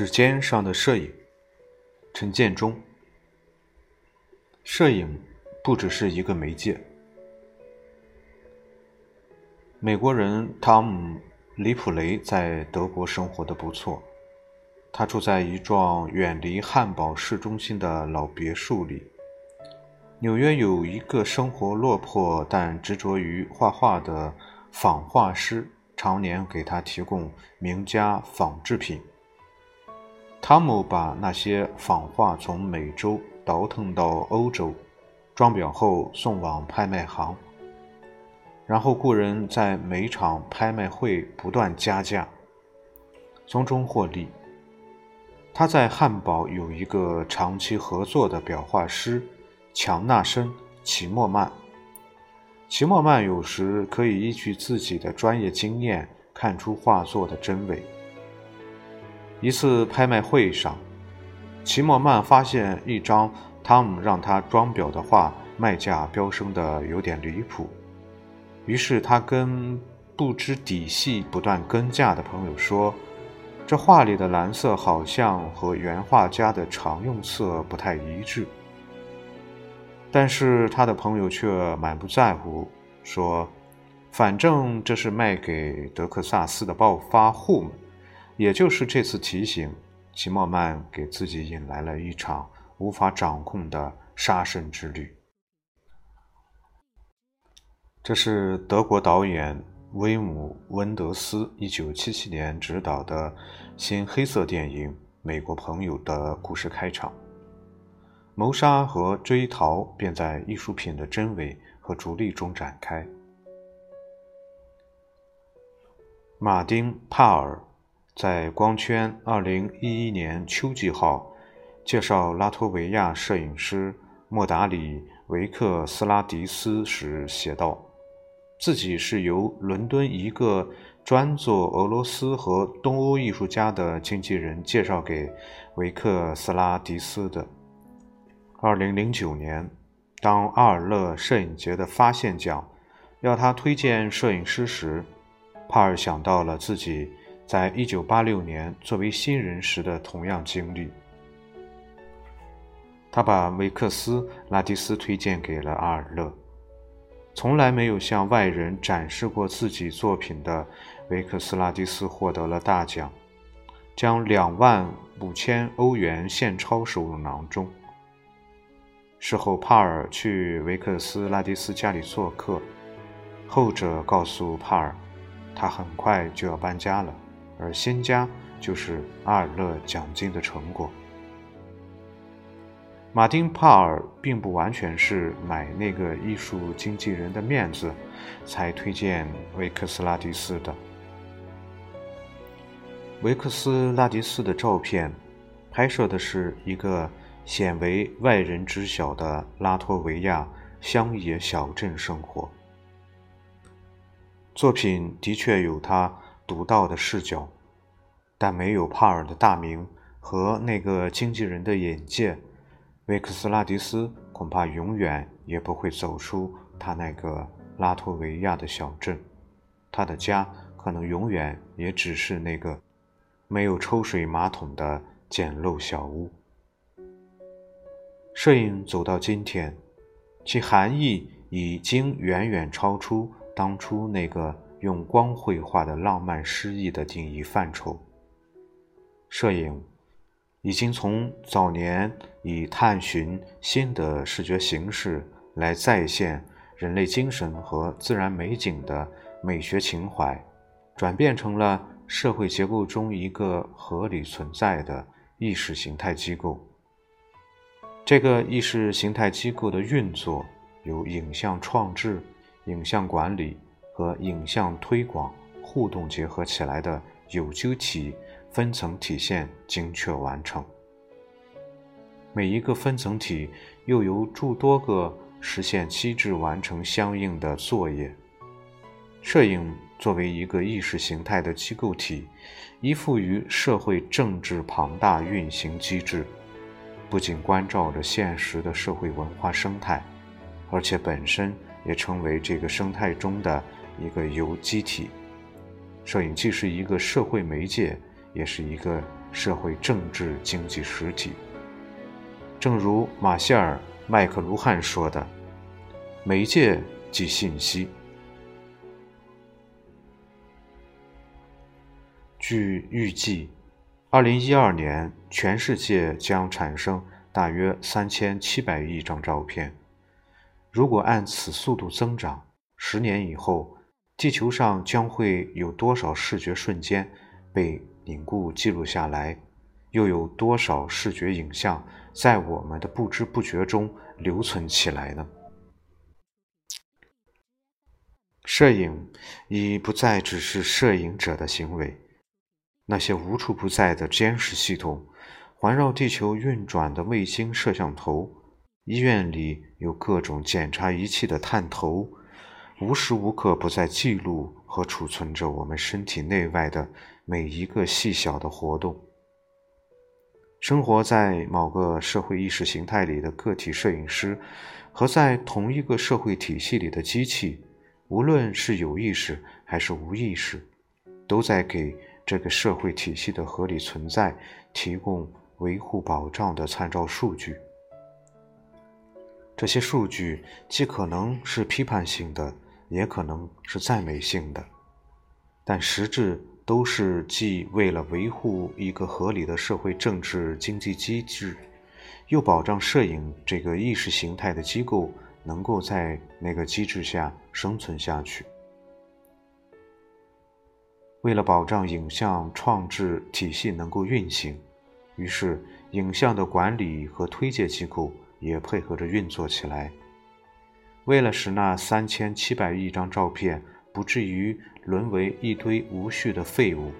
指尖上的摄影，陈建中。摄影不只是一个媒介。美国人汤姆·里普雷在德国生活的不错，他住在一幢远离汉堡市中心的老别墅里。纽约有一个生活落魄但执着于画画的仿画师，常年给他提供名家仿制品。汤姆把那些仿画从美洲倒腾到欧洲，装裱后送往拍卖行，然后雇人在每场拍卖会不断加价，从中获利。他在汉堡有一个长期合作的裱画师强纳森·齐默曼。齐默曼有时可以依据自己的专业经验看出画作的真伪。一次拍卖会上，齐默曼发现一张汤姆让他装裱的画卖价飙升的有点离谱，于是他跟不知底细、不断跟价的朋友说：“这画里的蓝色好像和原画家的常用色不太一致。”但是他的朋友却满不在乎，说：“反正这是卖给德克萨斯的暴发户们。”也就是这次提醒，齐默曼给自己引来了一场无法掌控的杀身之旅。这是德国导演威姆·温德斯1977年执导的新黑色电影《美国朋友》的故事开场。谋杀和追逃便在艺术品的真伪和逐利中展开。马丁·帕尔。在《光圈》二零一一年秋季号介绍拉脱维亚摄影师莫达里维克斯拉迪斯时写道：“自己是由伦敦一个专做俄罗斯和东欧艺术家的经纪人介绍给维克斯拉迪斯的。”二零零九年，当阿尔勒摄影节的发现奖要他推荐摄影师时，帕尔想到了自己。在一九八六年，作为新人时的同样经历，他把维克斯拉蒂斯推荐给了阿尔勒。从来没有向外人展示过自己作品的维克斯拉蒂斯获得了大奖，将两万五千欧元现钞收入囊中。事后，帕尔去维克斯拉蒂斯家里做客，后者告诉帕尔，他很快就要搬家了。而仙家就是阿尔勒奖金的成果。马丁·帕尔并不完全是买那个艺术经纪人的面子才推荐维克斯拉迪斯的。维克斯拉迪斯的照片拍摄的是一个鲜为外人知晓的拉脱维亚乡野小镇生活。作品的确有他。独到的视角，但没有帕尔的大名和那个经纪人的眼界，维克斯拉迪斯恐怕永远也不会走出他那个拉脱维亚的小镇。他的家可能永远也只是那个没有抽水马桶的简陋小屋。摄影走到今天，其含义已经远远超出当初那个。用光绘画的浪漫诗意的定义范畴，摄影已经从早年以探寻新的视觉形式来再现人类精神和自然美景的美学情怀，转变成了社会结构中一个合理存在的意识形态机构。这个意识形态机构的运作由影像创制、影像管理。和影像推广互动结合起来的有机体分层体现精确完成。每一个分层体又由诸多个实现机制完成相应的作业。摄影作为一个意识形态的机构体，依附于社会政治庞大运行机制，不仅关照着现实的社会文化生态，而且本身也成为这个生态中的。一个有机体，摄影既是一个社会媒介，也是一个社会政治经济实体。正如马歇尔·麦克卢汉说的：“媒介即信息。”据预计，二零一二年全世界将产生大约三千七百亿张照片。如果按此速度增长，十年以后，地球上将会有多少视觉瞬间被凝固记录下来？又有多少视觉影像在我们的不知不觉中留存起来呢？摄影已不再只是摄影者的行为，那些无处不在的监视系统、环绕地球运转的卫星摄像头、医院里有各种检查仪器的探头，无时无刻不在记录和储存着我们身体内外的每一个细小的活动。生活在某个社会意识形态里的个体摄影师，和在同一个社会体系里的机器，无论是有意识还是无意识，都在给这个社会体系的合理存在提供维护保障的参照数据。这些数据既可能是批判性的，也可能是赞美性的，但实质。都是既为了维护一个合理的社会政治经济机制，又保障摄影这个意识形态的机构能够在那个机制下生存下去。为了保障影像创制体系能够运行，于是影像的管理和推介机构也配合着运作起来。为了使那三千七百亿张照片。不至于沦为一堆无序的废物。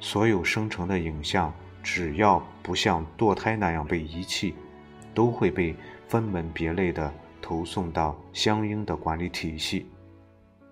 所有生成的影像，只要不像堕胎那样被遗弃，都会被分门别类地投送到相应的管理体系，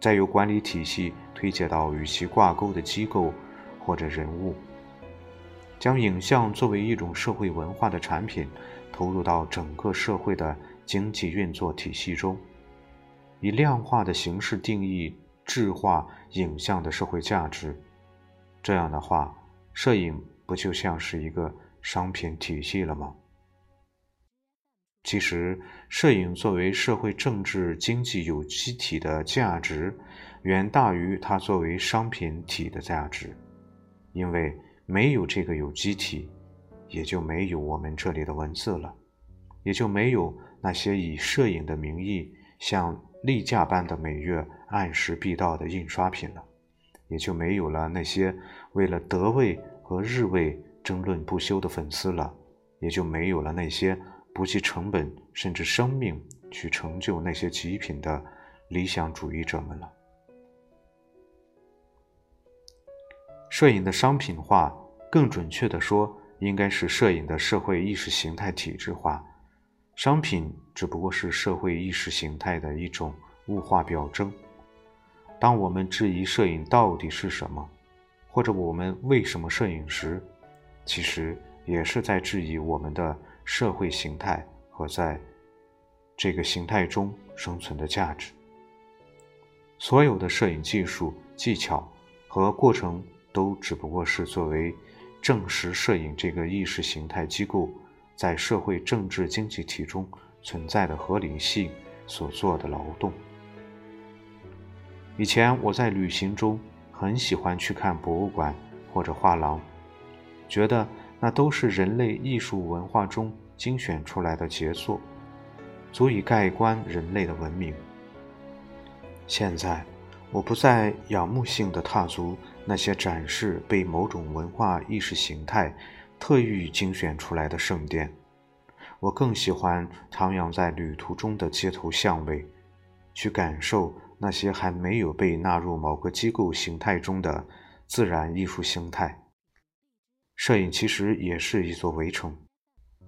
再由管理体系推介到与其挂钩的机构或者人物，将影像作为一种社会文化的产品，投入到整个社会的经济运作体系中。以量化的形式定义质化影像的社会价值，这样的话，摄影不就像是一个商品体系了吗？其实，摄影作为社会政治经济有机体的价值，远大于它作为商品体的价值，因为没有这个有机体，也就没有我们这里的文字了，也就没有那些以摄影的名义像。例假般的每月按时必到的印刷品了，也就没有了那些为了德味和日味争论不休的粉丝了，也就没有了那些不计成本甚至生命去成就那些极品的理想主义者们了。摄影的商品化，更准确的说，应该是摄影的社会意识形态体制化。商品只不过是社会意识形态的一种物化表征。当我们质疑摄影到底是什么，或者我们为什么摄影时，其实也是在质疑我们的社会形态和在这个形态中生存的价值。所有的摄影技术、技巧和过程，都只不过是作为证实摄影这个意识形态机构。在社会政治经济体中存在的合理性所做的劳动。以前我在旅行中很喜欢去看博物馆或者画廊，觉得那都是人类艺术文化中精选出来的杰作，足以盖棺人类的文明。现在，我不再仰慕性的踏足那些展示被某种文化意识形态。特意精选出来的圣殿，我更喜欢徜徉在旅途中的街头巷尾，去感受那些还没有被纳入某个机构形态中的自然艺术形态。摄影其实也是一座围城，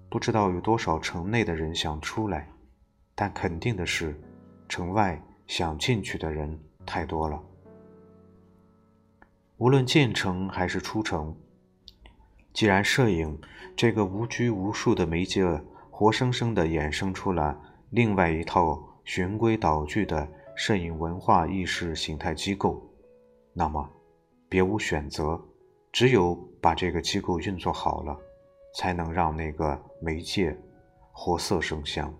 不知道有多少城内的人想出来，但肯定的是，城外想进去的人太多了。无论进城还是出城。既然摄影这个无拘无束的媒介活生生地衍生出了另外一套循规蹈矩的摄影文化意识形态机构，那么别无选择，只有把这个机构运作好了，才能让那个媒介活色生香。